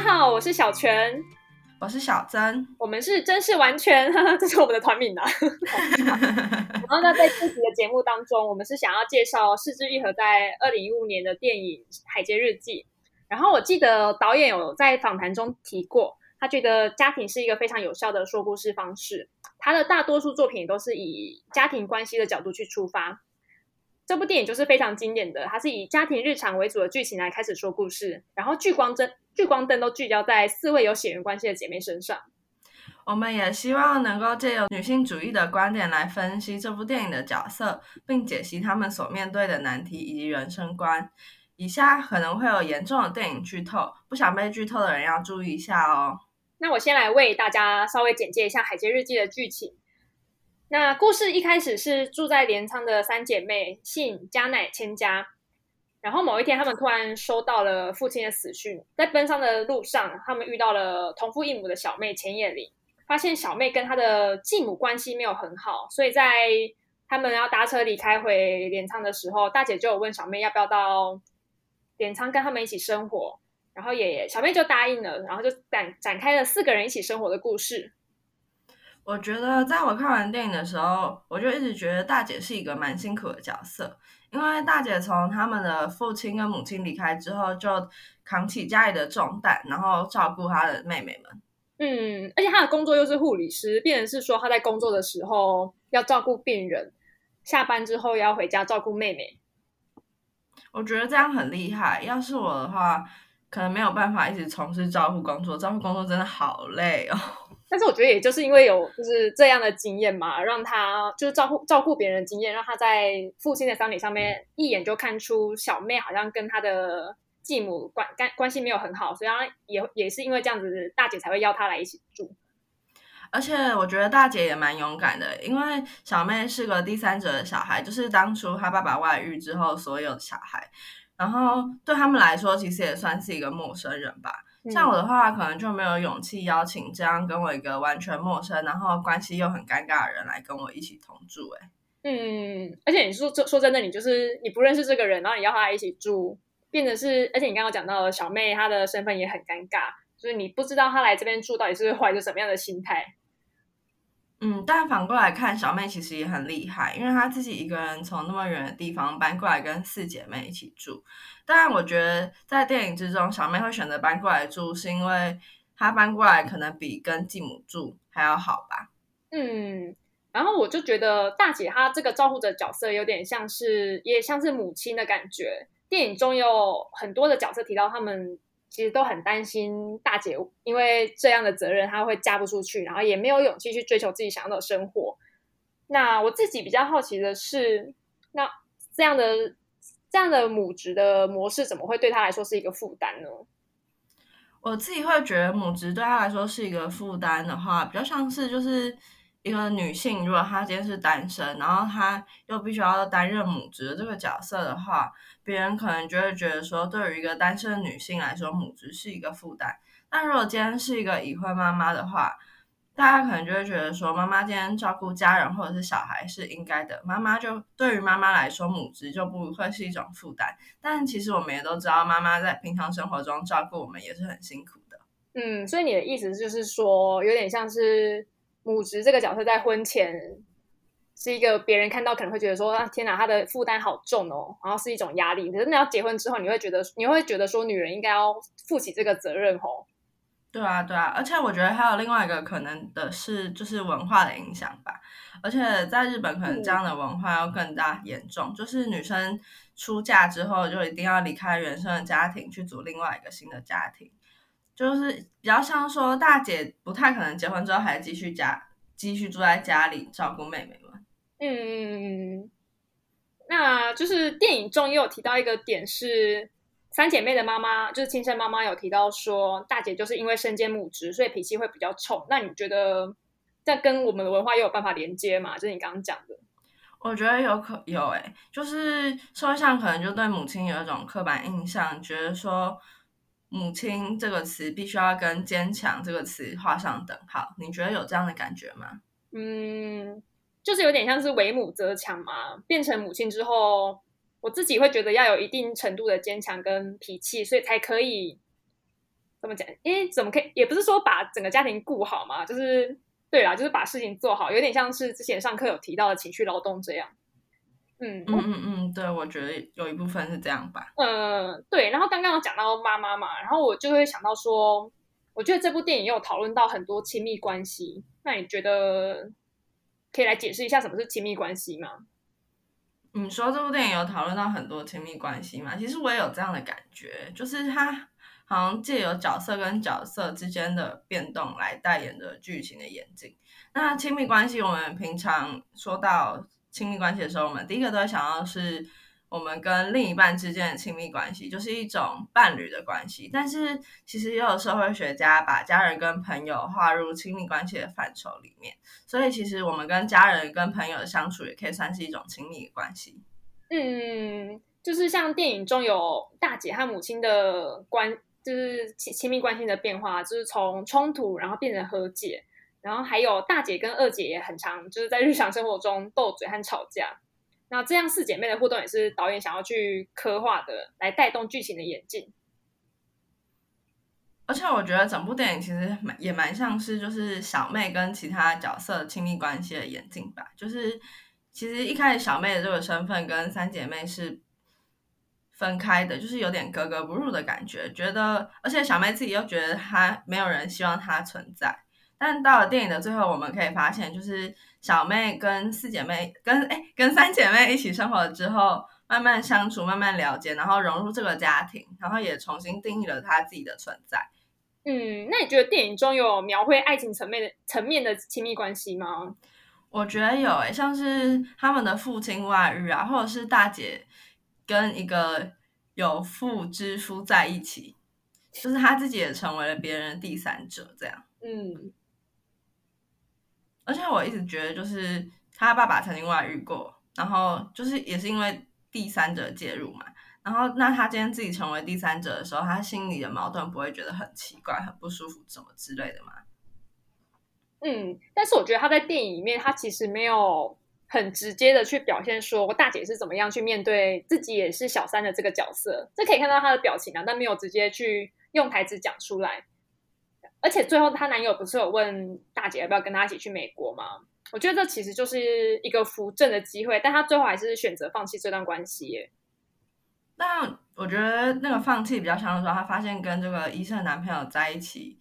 好，我是小泉，我是小曾，我们是真是完全，这是我们的团名啊。然后呢，在这集的节目当中，我们是想要介绍四之愈合在二零一五年的电影《海街日记》。然后我记得导演有在访谈中提过，他觉得家庭是一个非常有效的说故事方式。他的大多数作品都是以家庭关系的角度去出发。这部电影就是非常经典的，它是以家庭日常为主的剧情来开始说故事，然后聚光灯聚光灯都聚焦在四位有血缘关系的姐妹身上。我们也希望能够借由女性主义的观点来分析这部电影的角色，并解析他们所面对的难题以及人生观。以下可能会有严重的电影剧透，不想被剧透的人要注意一下哦。那我先来为大家稍微简介一下《海街日记》的剧情。那故事一开始是住在镰仓的三姐妹信、加乃、千家，然后某一天，他们突然收到了父亲的死讯，在奔丧的路上，他们遇到了同父异母的小妹千叶玲，发现小妹跟她的继母关系没有很好，所以在他们要搭车离开回镰仓的时候，大姐就有问小妹要不要到镰仓跟他们一起生活，然后也小妹就答应了，然后就展展开了四个人一起生活的故事。我觉得在我看完电影的时候，我就一直觉得大姐是一个蛮辛苦的角色，因为大姐从他们的父亲跟母亲离开之后，就扛起家里的重担，然后照顾她的妹妹们。嗯，而且她的工作又是护理师，病人是说她在工作的时候要照顾病人，下班之后要回家照顾妹妹。我觉得这样很厉害。要是我的话，可能没有办法一直从事照顾工作，照顾工作真的好累哦。但是我觉得，也就是因为有就是这样的经验嘛，让他就是照顾照顾别人的经验，让他在父亲的丧礼上面一眼就看出小妹好像跟他的继母关关关系没有很好，所以他也也是因为这样子，大姐才会邀他来一起住。而且我觉得大姐也蛮勇敢的，因为小妹是个第三者的小孩，就是当初她爸爸外遇之后所有的小孩，然后对他们来说，其实也算是一个陌生人吧。像我的话，可能就没有勇气邀请这样跟我一个完全陌生，然后关系又很尴尬的人来跟我一起同住。哎，嗯，而且你说说说真的，你就是你不认识这个人，然后你要和他一起住，变得是，而且你刚刚讲到小妹，她的身份也很尴尬，就是你不知道她来这边住到底是怀着什么样的心态。嗯，但反过来看，小妹其实也很厉害，因为她自己一个人从那么远的地方搬过来跟四姐妹一起住。当然，我觉得在电影之中，小妹会选择搬过来住，是因为她搬过来可能比跟继母住还要好吧。嗯，然后我就觉得大姐她这个照顾者角色有点像是，也像是母亲的感觉。电影中有很多的角色提到他们。其实都很担心大姐，因为这样的责任，她会嫁不出去，然后也没有勇气去追求自己想要的生活。那我自己比较好奇的是，那这样的这样的母职的模式，怎么会对她来说是一个负担呢？我自己会觉得母职对她来说是一个负担的话，比较像是就是一个女性，如果她今天是单身，然后她又必须要担任母职的这个角色的话。别人可能就会觉得说，对于一个单身女性来说，母职是一个负担。但如果今天是一个已婚妈妈的话，大家可能就会觉得说，妈妈今天照顾家人或者是小孩是应该的。妈妈就对于妈妈来说，母职就不会是一种负担。但其实我们也都知道，妈妈在平常生活中照顾我们也是很辛苦的。嗯，所以你的意思就是说，有点像是母职这个角色在婚前。是一个别人看到可能会觉得说啊天哪，她的负担好重哦，然后是一种压力。可是你要结婚之后，你会觉得你会觉得说女人应该要负起这个责任哦。对啊，对啊，而且我觉得还有另外一个可能的是，就是文化的影响吧。而且在日本，可能这样的文化要更加严重，就是女生出嫁之后就一定要离开原生的家庭，去组另外一个新的家庭。就是比较像说大姐不太可能结婚之后还继续家继续住在家里照顾妹妹嘛。嗯，那就是电影中也有提到一个点是，三姐妹的妈妈就是亲生妈妈有提到说，大姐就是因为身兼母职，所以脾气会比较冲。那你觉得在跟我们的文化又有办法连接吗？就是你刚刚讲的，我觉得有可有诶，就是社会上可能就对母亲有一种刻板印象，觉得说母亲这个词必须要跟坚强这个词画上等号。你觉得有这样的感觉吗？嗯。就是有点像是为母则强嘛，变成母亲之后，我自己会觉得要有一定程度的坚强跟脾气，所以才可以怎么讲？因为怎么可以，也不是说把整个家庭顾好嘛，就是对啦，就是把事情做好，有点像是之前上课有提到的情绪劳动这样。嗯嗯嗯嗯，对，我觉得有一部分是这样吧。嗯，对。然后刚刚有讲到妈妈嘛，然后我就会想到说，我觉得这部电影有讨论到很多亲密关系。那你觉得可以来解释一下什么是亲密关系吗？你说这部电影有讨论到很多亲密关系吗？其实我也有这样的感觉，就是它好像借由角色跟角色之间的变动来代言的剧情的演进。那亲密关系，我们平常说到。亲密关系的时候，我们第一个都会想到是我们跟另一半之间的亲密关系，就是一种伴侣的关系。但是，其实也有社会学家把家人跟朋友划入亲密关系的范畴里面。所以，其实我们跟家人跟朋友的相处，也可以算是一种亲密关系。嗯，就是像电影中有大姐和母亲的关，就是亲亲密关系的变化，就是从冲突然后变成和解。然后还有大姐跟二姐也很常就是在日常生活中斗嘴和吵架。那这样四姐妹的互动也是导演想要去刻画的，来带动剧情的演进。而且我觉得整部电影其实蛮也蛮像是就是小妹跟其他角色亲密关系的演进吧。就是其实一开始小妹的这个身份跟三姐妹是分开的，就是有点格格不入的感觉。觉得而且小妹自己又觉得她没有人希望她存在。但到了电影的最后，我们可以发现，就是小妹跟四姐妹跟哎跟三姐妹一起生活之后，慢慢相处，慢慢了解，然后融入这个家庭，然后也重新定义了她自己的存在。嗯，那你觉得电影中有描绘爱情层面的层面的亲密关系吗？我觉得有诶，像是他们的父亲外遇啊，或者是大姐跟一个有妇之夫在一起，就是她自己也成为了别人的第三者，这样。嗯。而且我一直觉得，就是他爸爸曾经外遇过，然后就是也是因为第三者介入嘛。然后那他今天自己成为第三者的时候，他心里的矛盾不会觉得很奇怪、很不舒服什么之类的吗？嗯，但是我觉得他在电影里面，他其实没有很直接的去表现说我大姐是怎么样去面对自己也是小三的这个角色。这可以看到他的表情啊，但没有直接去用台词讲出来。而且最后，她男友不是有问大姐要不要跟她一起去美国吗？我觉得这其实就是一个扶正的机会，但她最后还是选择放弃这段关系。耶。那我觉得那个放弃比较像是说，她发现跟这个医生男朋友在一起，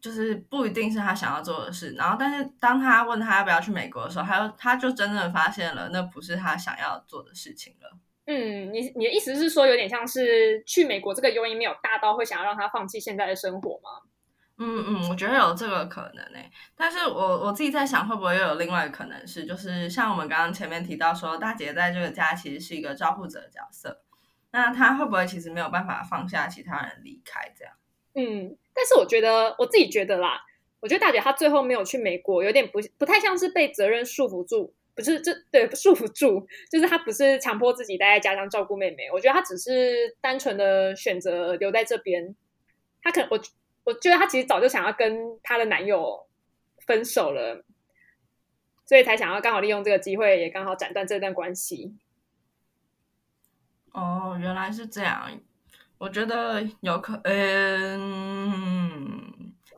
就是不一定是她想要做的事。然后，但是当她问她要不要去美国的时候，还有她就真正发现了那不是她想要做的事情了。嗯，你你的意思是说，有点像是去美国这个诱因没有大到会想要让她放弃现在的生活吗？嗯嗯，我觉得有这个可能诶，但是我我自己在想，会不会又有另外一个可能是，就是像我们刚刚前面提到说，大姐在这个家其实是一个照顾者的角色，那她会不会其实没有办法放下其他人离开这样？嗯，但是我觉得我自己觉得啦，我觉得大姐她最后没有去美国，有点不不太像是被责任束缚住，不是这对束缚住，就是她不是强迫自己待在家乡照顾妹妹，我觉得她只是单纯的选择留在这边，她可能我。我觉得她其实早就想要跟她的男友分手了，所以才想要刚好利用这个机会，也刚好斩断这段关系。哦，原来是这样。我觉得有可，嗯，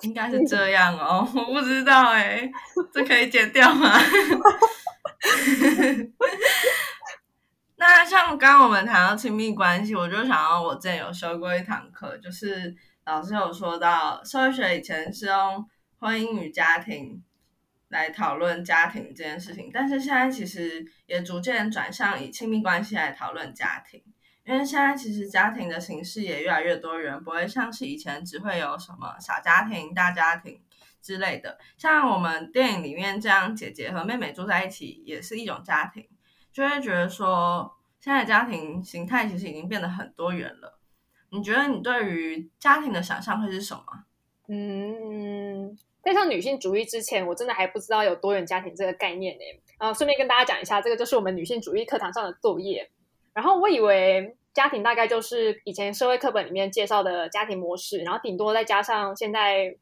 应该是这样哦。我不知道哎，这可以剪掉吗？那像刚刚我们谈到亲密关系，我就想到我之前有修过一堂课，就是。老师有说到，社会学以前是用婚姻与家庭来讨论家庭这件事情，但是现在其实也逐渐转向以亲密关系来讨论家庭，因为现在其实家庭的形式也越来越多元，不会像是以前只会有什么小家庭、大家庭之类的。像我们电影里面这样，姐姐和妹妹住在一起也是一种家庭，就会觉得说，现在家庭形态其实已经变得很多元了。你觉得你对于家庭的想象会是什么？嗯，在上女性主义之前，我真的还不知道有多元家庭这个概念呢。然后顺便跟大家讲一下，这个就是我们女性主义课堂上的作业。然后我以为家庭大概就是以前社会课本里面介绍的家庭模式，然后顶多再加上现在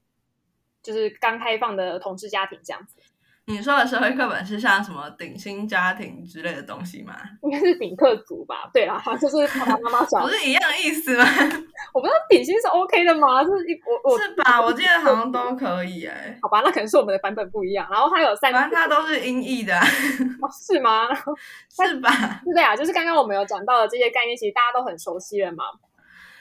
就是刚开放的同志家庭这样子。你说的社会课本是像什么顶薪家庭之类的东西吗？应该是顶客族吧？对啦，就是爸爸妈妈小不，是一样意思吗？我不知道顶薪是 OK 的吗？是一我我是吧？我记得好像都可以哎、好吧，那可能是我们的版本不一样。然后它有三反正它都是音译的啊、哦是吗？是吧？是的呀，就是刚刚我们有讲到的这些概念，其实大家都很熟悉了嘛。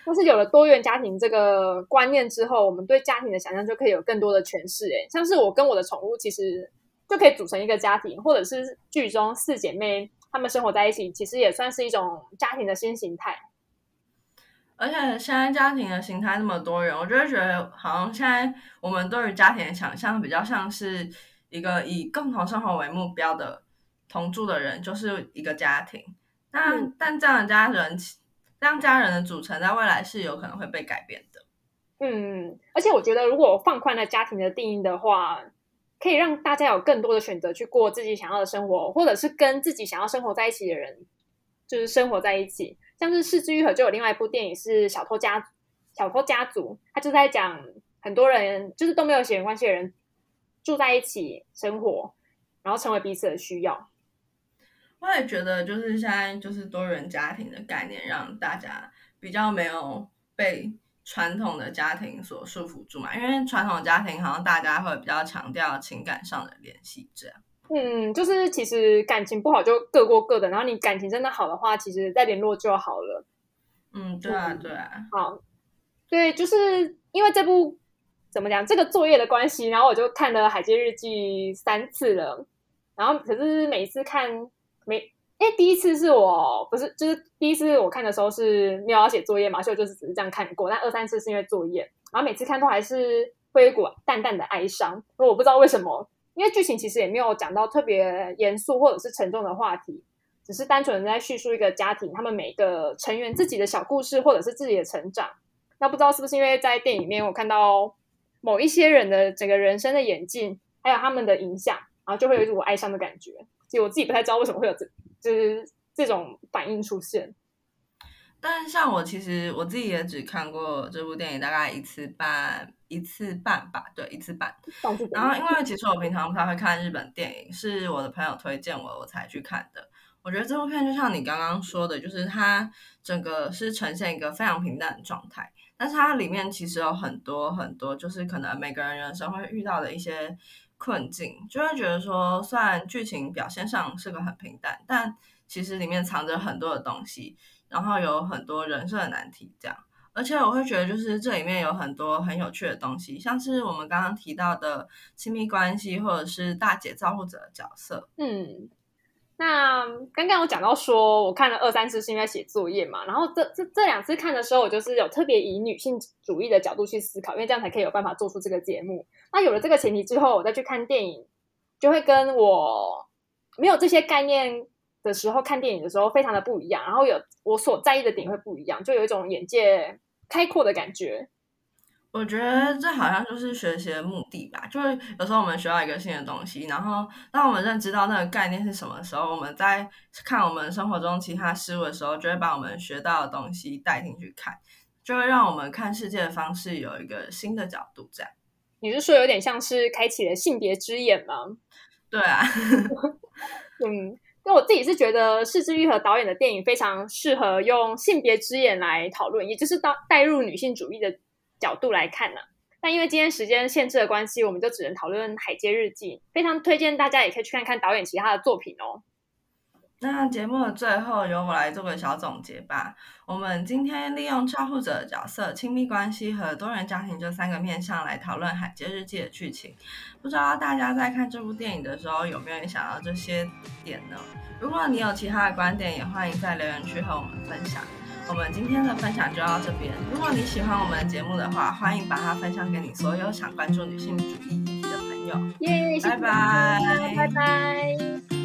但是有了多元家庭这个观念之后，我们对家庭的想象就可以有更多的诠释。哎，像是我跟我的宠物，其实就可以组成一个家庭，或者是剧中四姐妹她们生活在一起，其实也算是一种家庭的新形态。而且现在家庭的形态那么多元，我就会觉得好像现在我们对于家庭的想象比较像是一个以共同生活为目标的同住的人就是一个家庭。那、嗯但这样的家人，这样家人的组成在未来是有可能会被改变的。嗯，而且我觉得，如果放宽了家庭的定义的话，可以让大家有更多的选择去过自己想要的生活，或者是跟自己想要生活在一起的人，就是生活在一起。像是《四之愈合》就有另外一部电影是《小偷家小偷家族》，他就在讲很多人就是都没有血缘关系的人住在一起生活，然后成为彼此的需要。我也觉得，就是现在就是多元家庭的概念，让大家比较没有被传统的家庭所束缚住嘛。因为传统家庭好像大家会比较强调情感上的联系，这样。嗯，就是其实感情不好就各过各的，然后你感情真的好的话，其实再联络就好了。嗯，对啊，对啊。好，对，就是因为这部怎么讲这个作业的关系，然后我就看了《海街日记》三次了，然后可是每一次看每，因为第一次是我不是就是第一次我看的时候是没有要写作业嘛，所以我就是只是这样看过，但二三次是因为作业，然后每次看都还是会有一股淡淡的哀伤，我不知道为什么，因为剧情其实也没有讲到特别严肃或者是沉重的话题。只是单纯的在叙述一个家庭，他们每个成员自己的小故事，或者是自己的成长。那不知道是不是因为在电影里面我看到某一些人的整个人生的演进，还有他们的影响，然后就会有一种哀伤的感觉。其实我自己不太知道为什么会有这，就是这种反应出现。但像我其实我自己也只看过这部电影大概一次半一次半吧，对，一次半。然后因为其实我平常不太会看日本电影，是我的朋友推荐我我才去看的。我觉得这部片就像你刚刚说的，就是它整个是呈现一个非常平淡的状态，但是它里面其实有很多很多，就是可能每个人人生会遇到的一些困境，就会觉得说，虽然剧情表现上是个很平淡，但其实里面藏着很多的东西，然后有很多人生的难题，这样。而且我会觉得，就是这里面有很多很有趣的东西，像是我们刚刚提到的亲密关系，或者是大姐照顾者的角色。嗯，那刚刚有讲到说，我看了二三次是因为写作业嘛，然后这这这两次看的时候，我就是有特别以女性主义的角度去思考，因为这样才可以有办法做出这个节目。那有了这个前提之后，我再去看电影，就会跟我没有这些概念的时候看电影的时候非常的不一样，然后有我所在意的点会不一样，就有一种眼界开阔的感觉。我觉得这好像就是学习的目的吧，就是有时候我们学到一个新的东西，然后当我们认知到那个概念是什么的时候，我们在看我们生活中其他事物的时候，就会把我们学到的东西带进去看，就会让我们看世界的方式有一个新的角度。这样，你是说有点像是开启了性别之眼吗？对啊，嗯，那我自己是觉得四之愈和导演的电影非常适合用性别之眼来讨论，也就是到带入女性主义的角度来看呢、但因为今天时间限制的关系，我们就只能讨论《海街日记》，非常推荐大家也可以去看看导演其他的作品哦。那节目的最后，由我来做个小总结吧。我们今天利用照护者的角色、亲密关系和多元家庭这三个面向来讨论《海街日记》的剧情。不知道大家在看这部电影的时候有没有想到这些点呢？如果你有其他的观点，也欢迎在留言区和我们分享。我们今天的分享就到这边。如果你喜欢我们的节目的话，欢迎把它分享给你所有想关注女性主义议题的朋友。耶、拜拜拜拜。